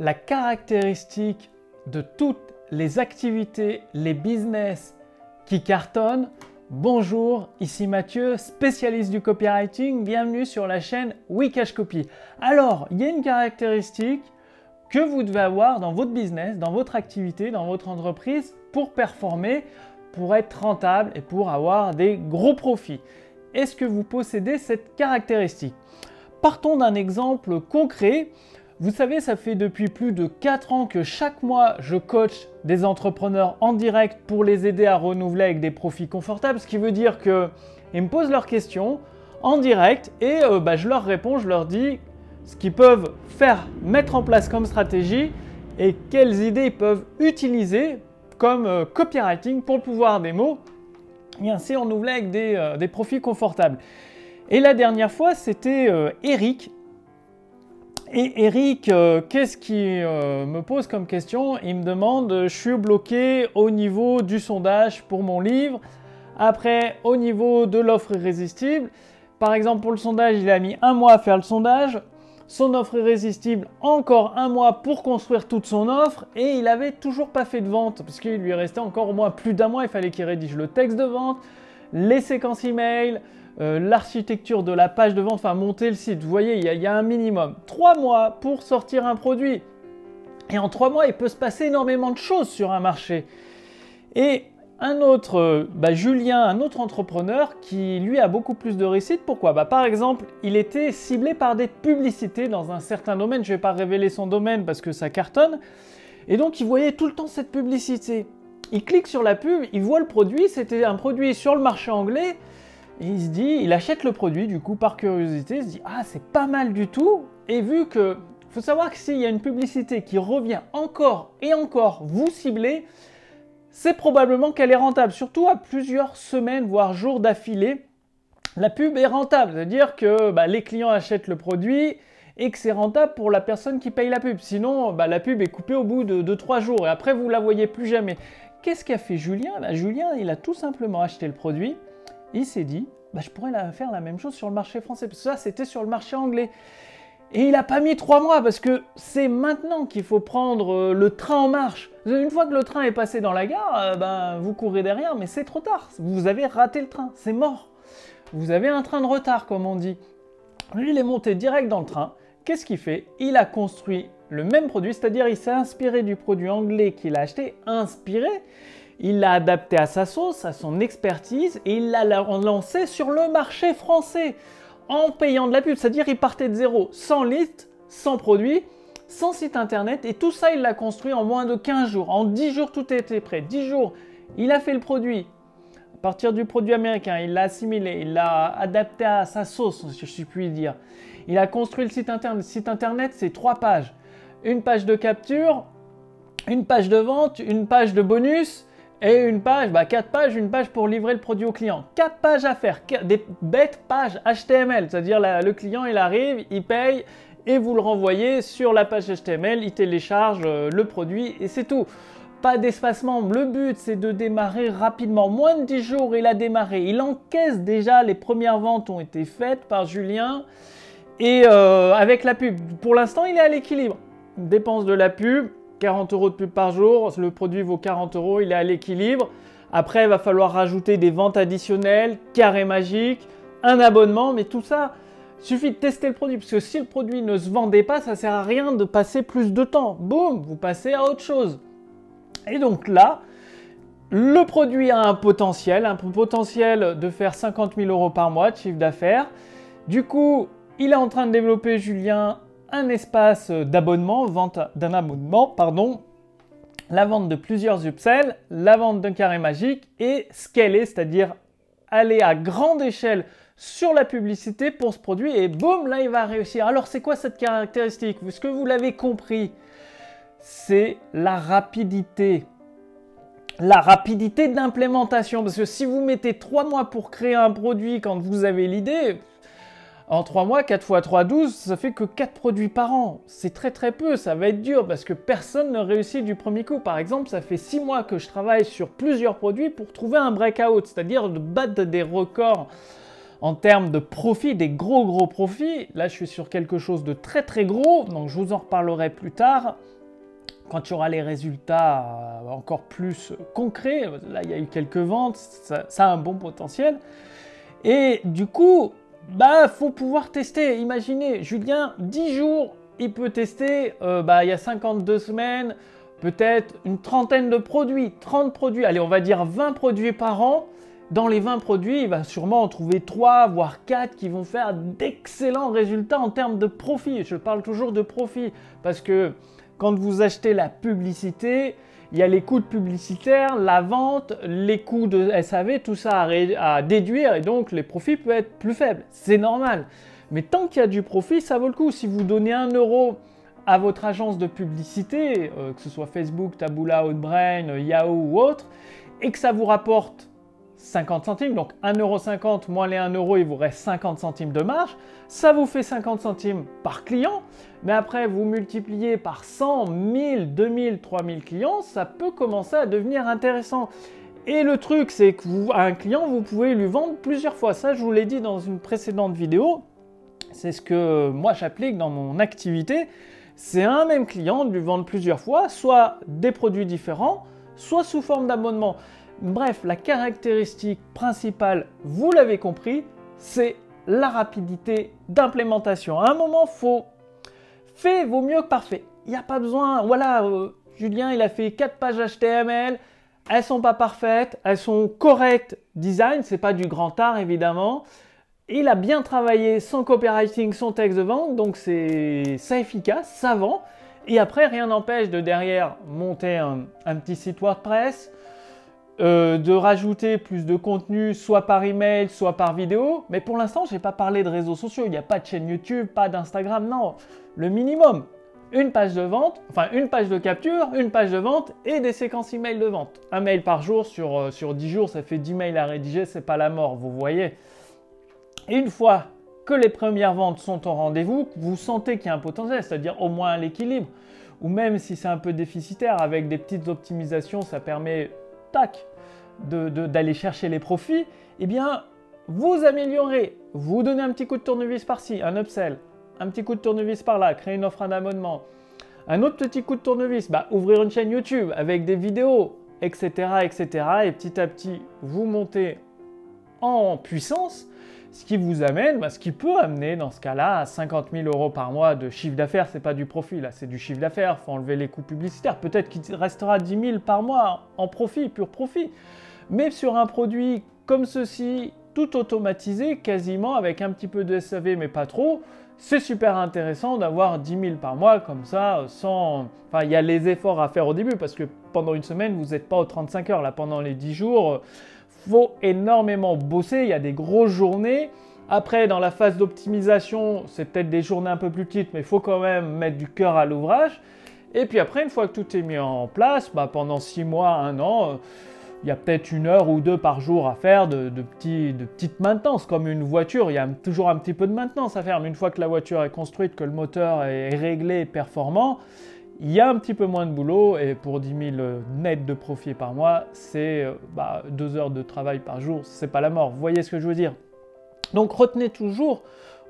la caractéristique de toutes les activités, les business qui cartonnent. Bonjour, ici Mathieu, spécialiste du copywriting. Bienvenue sur la chaîne Wikash Copy. Alors, il y a une caractéristique que vous devez avoir dans votre business, dans votre activité, dans votre entreprise pour performer, pour être rentable et pour avoir des gros profits. Est-ce que vous possédez cette caractéristique? Partons d'un exemple concret. Vous savez, ça fait depuis plus de 4 ans que chaque mois, je coach des entrepreneurs en direct pour les aider à renouveler avec des profits confortables, ce qui veut dire qu'ils me posent leurs questions en direct et euh, bah, je leur réponds, je leur dis ce qu'ils peuvent faire, mettre en place comme stratégie et quelles idées ils peuvent utiliser comme euh, copywriting pour le pouvoir des mots et ainsi renouveler avec des, euh, des profits confortables. Et la dernière fois, c'était Eric et Eric, euh, qu'est-ce qui euh, me pose comme question? Il me demande, je suis bloqué au niveau du sondage pour mon livre, après au niveau de l'offre irrésistible. Par exemple, pour le sondage, il a mis un mois à faire le sondage, son offre irrésistible, encore un mois pour construire toute son offre, et il avait toujours pas fait de vente, parce qu'il lui restait encore au moins plus d'un mois, il fallait qu'il rédige le texte de vente, les séquences email, euh, l'architecture de la page de vente, enfin monter le site. Vous voyez, il y, a un minimum. Trois mois pour sortir un produit. Et en trois mois, il peut se passer énormément de choses sur un marché. Et un autre, euh, bah, Julien, un autre entrepreneur qui lui a beaucoup plus de réussite. Pourquoi? Bah, Par exemple, il était ciblé par des publicités dans un certain domaine. Je ne vais pas révéler son domaine parce que ça cartonne. Et donc, il voyait tout le temps cette publicité. Il clique sur la pub, il voit le produit. C'était un produit sur le marché anglais. Et il se dit, il achète le produit du coup par curiosité, il se dit ah c'est pas mal du tout. Et vu que, faut savoir que s'il y a une publicité qui revient encore et encore vous cibler, c'est probablement qu'elle est rentable, surtout à plusieurs semaines voire jours d'affilée. La pub est rentable, c'est-à-dire que bah, les clients achètent le produit et que c'est rentable pour la personne qui paye la pub. Sinon, bah, la pub est coupée au bout de 2-3 jours et après vous la voyez plus jamais. Qu'est-ce qu'a fait Julien? Bah, Julien, il a tout simplement acheté le produit il s'est dit, bah, je pourrais faire la même chose sur le marché français, parce que ça, c'était sur le marché anglais. Et il n'a pas mis trois mois, parce que c'est maintenant qu'il faut prendre euh, le train en marche. Une fois que le train est passé dans la gare, euh, ben, vous courez derrière, mais c'est trop tard. Vous avez raté le train, c'est mort. Vous avez un train de retard, comme on dit. Lui, il est monté direct dans le train. Qu'est-ce qu'il fait? Il a construit le même produit, c'est-à-dire il s'est inspiré du produit anglais qu'il a acheté, inspiré, il l'a adapté à sa sauce, à son expertise, et il l'a lancé sur le marché français en payant de la pub. C'est-à-dire il partait de zéro, sans liste, sans produit, sans site internet, et tout ça il l'a construit en moins de 15 jours. En 10 jours tout était prêt. 10 jours, il a fait le produit. À partir du produit américain, il l'a assimilé, il l'a adapté à sa sauce, si je puis dire. Il a construit le site internet. Le site internet, c'est trois pages. Une page de capture, une page de vente, une page de bonus, et une page, bah 4 pages, une page pour livrer le produit au client. 4 pages à faire, des bêtes pages HTML, c'est-à-dire le client il arrive, il paye et vous le renvoyez sur la page HTML, il télécharge euh, le produit et c'est tout. Pas d'espacement, le but c'est de démarrer rapidement. Moins de 10 jours il a démarré, il encaisse déjà, les premières ventes ont été faites par Julien et euh, avec la pub. Pour l'instant il est à l'équilibre. Dépense de la pub, 40 euros de pub par jour, le produit vaut 40 euros, il est à l'équilibre. Après, il va falloir rajouter des ventes additionnelles, carré magique, un abonnement, mais tout ça, suffit de tester le produit. Parce que si le produit ne se vendait pas, ça sert à rien de passer plus de temps. Boum, vous passez à autre chose. Et donc là, le produit a un potentiel, un potentiel de faire 50 000 euros par mois de chiffre d'affaires. Du coup, il est en train de développer, Julien, un espace d'abonnement, vente d'un abonnement, pardon, la vente de plusieurs upsells, la vente d'un carré magique et scaler, c'est-à-dire aller à grande échelle sur la publicité pour ce produit et boum, là il va réussir. Alors c'est quoi cette caractéristique? Ce que vous l'avez compris, c'est la rapidité. La rapidité d'implémentation. Parce que si vous mettez trois mois pour créer un produit quand vous avez l'idée, en 3 mois, 4 fois 3, 12, ça fait que 4 produits par an. C'est très très peu, ça va être dur parce que personne ne réussit du premier coup. Par exemple, ça fait 6 mois que je travaille sur plusieurs produits pour trouver un breakout, c'est-à-dire de battre des records en termes de profit, des gros gros profits. Là, je suis sur quelque chose de très très gros, donc je vous en reparlerai plus tard quand tu auras les résultats euh, encore plus concrets. Là, il y a eu quelques ventes, ça, a un bon potentiel. Et du coup, bah, faut pouvoir tester. Imaginez, Julien, 10 jours, il peut tester, euh, bah, il y a 52 semaines, peut-être une trentaine de produits, 30 produits, allez, on va dire 20 produits par an. Dans les 20 produits, il va sûrement en trouver 3, voire 4 qui vont faire d'excellents résultats en termes de profit. Je parle toujours de profit parce que quand vous achetez la publicité, il y a les coûts de publicitaire, la vente, les coûts de SAV, tout ça à, déduire et donc les profits peuvent être plus faibles. C'est normal. Mais tant qu'il y a du profit, ça vaut le coup. Si vous donnez 1 euro à votre agence de publicité, euh, que ce soit Facebook, Taboola, Outbrain, Yahoo ou autre, et que ça vous rapporte 50 centimes, donc 1,50€ moins les 1 euro, il vous reste 50 centimes de marge, ça vous fait 50 centimes par client, mais après vous multipliez par 100, 1000, 2000, 3000 clients, ça peut commencer à devenir intéressant. Et le truc, c'est que un client, vous pouvez lui vendre plusieurs fois. Ça, je vous l'ai dit dans une précédente vidéo. C'est ce que moi j'applique dans mon activité c'est un même client de lui vendre plusieurs fois, soit des produits différents, soit sous forme d'abonnement. Bref, la caractéristique principale, vous l'avez compris, c'est la rapidité d'implémentation. À un moment, faut fait vaut mieux que parfait. Il n'y a pas besoin. Voilà, euh, Julien, il a fait 4 pages HTML. Elles sont pas parfaites, elles sont correctes design, c'est pas du grand art évidemment. Il a bien travaillé son copywriting, son texte de vente, donc c'est ça efficace, ça vend. Et après, rien n'empêche de derrière monter un, petit site WordPress, euh, de rajouter plus de contenu, soit par email, soit par vidéo. Mais pour l'instant, je n'ai pas parlé de réseaux sociaux. Il n'y a pas de chaîne YouTube, pas d'Instagram. Non, le minimum. Une page de vente, enfin une page de capture, une page de vente et des séquences email de vente. Un mail par jour sur, euh, sur 10 jours, ça fait 10 mails à rédiger, c'est pas la mort, vous voyez. Et une fois que les premières ventes sont au rendez-vous, vous sentez qu'il y a un potentiel, c'est-à-dire au moins l'équilibre, ou même si c'est un peu déficitaire, avec des petites optimisations, ça permet, tac, d'aller chercher les profits, eh bien, vous améliorez, vous donnez un petit coup de tournevis par-ci, un upsell, un petit coup de tournevis par-là, créer une offre d'abonnement, un autre petit coup de tournevis, bah, ouvrir une chaîne YouTube avec des vidéos, etc., etc. Et petit à petit, vous montez en puissance ce qui vous amène, bah, ce qui peut amener dans ce cas-là à 50 000 euros par mois de chiffre d'affaires. C'est pas du profit, là, c'est du chiffre d'affaires. Faut enlever les coûts publicitaires. Peut-être qu'il restera 10 000 par mois en profit, pur profit. Mais sur un produit comme ceci, tout automatisé, quasiment avec un petit peu de SAV, mais pas trop, c'est super intéressant d'avoir 10 000 par mois comme ça, sans. Enfin, il y a les efforts à faire au début parce que pendant une semaine, vous n'êtes pas aux 35 heures. Là, pendant les 10 jours, faut énormément bosser, il y a des grosses journées. Après, dans la phase d'optimisation, c'est peut-être des journées un peu plus petites, mais il faut quand même mettre du cœur à l'ouvrage. Et puis après, une fois que tout est mis en place, bah, pendant 6 mois, 1 an, il y a peut-être une heure ou deux par jour à faire de petites maintenances. Comme une voiture, il y a toujours un petit peu de maintenance à faire. Mais une fois que la voiture est construite, que le moteur est réglé et performant, il y a un petit peu moins de boulot et pour 10 000 nets de profit par mois, c'est euh, bah, deux heures de travail par jour, c'est pas la mort. Vous voyez ce que je veux dire? Donc retenez toujours,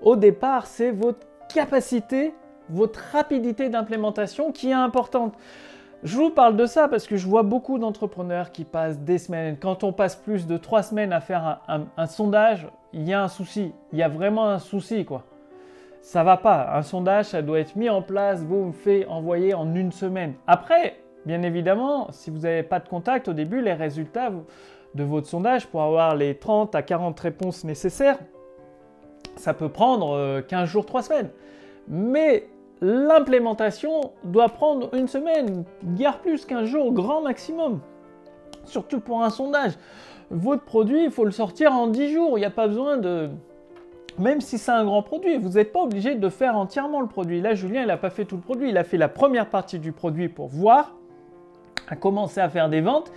au départ, c'est votre capacité, votre rapidité d'implémentation qui est importante. Je vous parle de ça parce que je vois beaucoup d'entrepreneurs qui passent des semaines. Quand on passe plus de trois semaines à faire un sondage, il y a un souci. Il y a vraiment un souci, quoi ça va pas. Un sondage, ça doit être mis en place, boum, fait, envoyé en une semaine. Après, bien évidemment, si vous n'avez pas de contact au début, les résultats de votre sondage pour avoir les 30 à 40 réponses nécessaires, ça peut prendre 15 euh, jours, 3 semaines. Mais l'implémentation doit prendre une semaine, guère plus qu'un jour, grand maximum. Surtout pour un sondage. Votre produit, il faut le sortir en 10 jours. Il n'y a pas besoin de, même si c'est un grand produit, vous n'êtes pas obligé de faire entièrement le produit. Là, Julien, il n'a pas fait tout le produit. Il a fait la première partie du produit pour voir, a commencé à faire des ventes.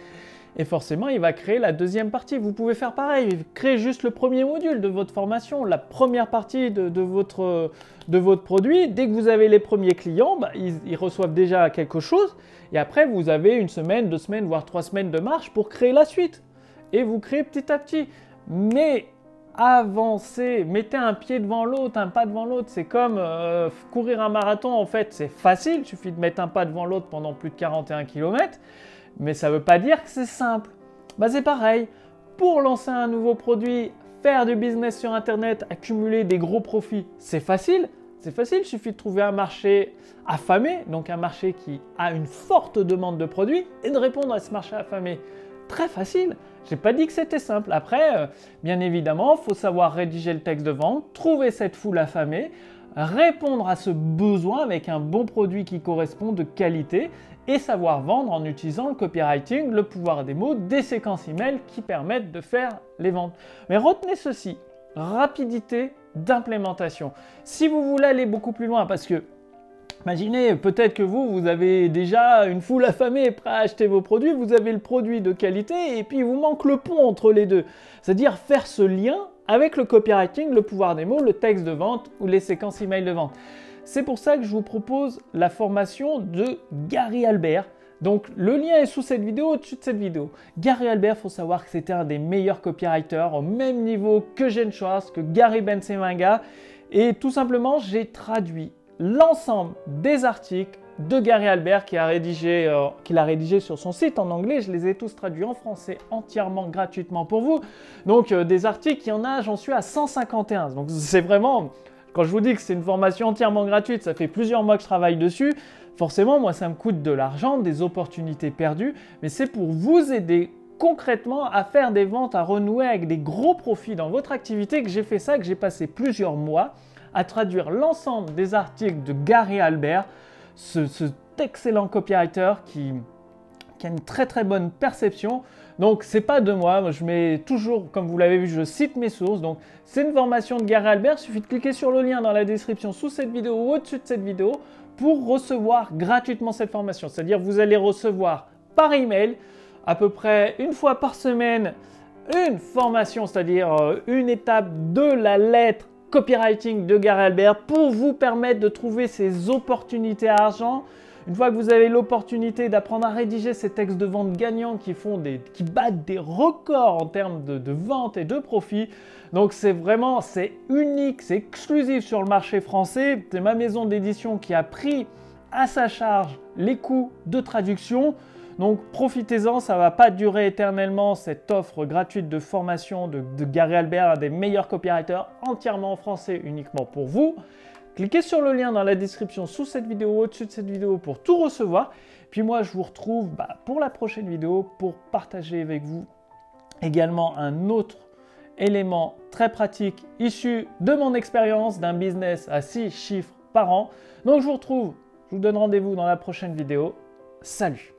Et forcément, il va créer la deuxième partie. Vous pouvez faire pareil, créer juste le premier module de votre formation, la première partie de, votre, de votre, produit. Dès que vous avez les premiers clients, bah, ils, ils, reçoivent déjà quelque chose. Et après, vous avez une semaine, deux semaines, voire trois semaines de marche pour créer la suite. Et vous créez petit à petit. Mais avancez, mettez un pied devant l'autre, un pas devant l'autre. C'est comme euh, courir un marathon, en fait, c'est facile, il suffit de mettre un pas devant l'autre pendant plus de 41 km, mais ça ne veut pas dire que c'est simple. Bah, c'est pareil, pour lancer un nouveau produit, faire du business sur Internet, accumuler des gros profits, c'est facile. C'est facile, il suffit de trouver un marché affamé, donc un marché qui a une forte demande de produits, et de répondre à ce marché affamé. Très facile. J'ai pas dit que c'était simple. Après, euh, bien évidemment, faut savoir rédiger le texte de vente, trouver cette foule affamée, répondre à ce besoin avec un bon produit qui correspond de qualité et savoir vendre en utilisant le copywriting, le pouvoir des mots, des séquences email qui permettent de faire les ventes. Mais retenez ceci, rapidité d'implémentation. Si vous voulez aller beaucoup plus loin, parce que Imaginez, peut-être que vous, vous avez déjà une foule affamée prêt à acheter vos produits, vous avez le produit de qualité et puis il vous manque le pont entre les deux. C'est-à-dire faire ce lien avec le copywriting, le pouvoir des mots, le texte de vente ou les séquences email de vente. C'est pour ça que je vous propose la formation de Gary Albert. Donc le lien est sous cette vidéo, au-dessus de cette vidéo. Gary Albert, faut savoir que c'était un des meilleurs copywriters au même niveau que Jen Schwartz, que Gary Bensemanga. Et tout simplement, j'ai traduit l'ensemble des articles de Gary Albert qui a rédigé, euh, qu'il a rédigé sur son site en anglais. Je les ai tous traduits en français entièrement gratuitement pour vous. Donc euh, des articles, il y en a, j'en suis à 151. Donc c'est vraiment, quand je vous dis que c'est une formation entièrement gratuite, ça fait plusieurs mois que je travaille dessus. Forcément, moi, ça me coûte de l'argent, des opportunités perdues, mais c'est pour vous aider concrètement à faire des ventes, à renouer avec des gros profits dans votre activité que j'ai fait ça, que j'ai passé plusieurs mois à traduire l'ensemble des articles de Gary Albert, ce, cet excellent copywriter qui, qui a une très très bonne perception. Donc c'est pas de moi, je mets toujours, comme vous l'avez vu, je cite mes sources. Donc c'est une formation de Gary Albert, il suffit de cliquer sur le lien dans la description sous cette vidéo ou au-dessus de cette vidéo pour recevoir gratuitement cette formation. C'est-à-dire vous allez recevoir par email à peu près une fois par semaine une formation, c'est-à-dire euh, une étape de la lettre copywriting de Gary Albert pour vous permettre de trouver ces opportunités à argent. Une fois que vous avez l'opportunité d'apprendre à rédiger ces textes de vente gagnants qui, font des, qui battent des records en termes de, vente et de profit, donc c'est vraiment, c'est unique, c'est exclusif sur le marché français. C'est ma maison d'édition qui a pris à sa charge les coûts de traduction. Donc profitez-en, ça ne va pas durer éternellement cette offre gratuite de formation de, Gary Albert, un des meilleurs copywriters entièrement en français uniquement pour vous. Cliquez sur le lien dans la description sous cette vidéo, au-dessus de cette vidéo pour tout recevoir. Puis moi, je vous retrouve bah, pour la prochaine vidéo pour partager avec vous également un autre élément très pratique issu de mon expérience d'un business à 6 chiffres par an. Donc je vous retrouve, je vous donne rendez-vous dans la prochaine vidéo. Salut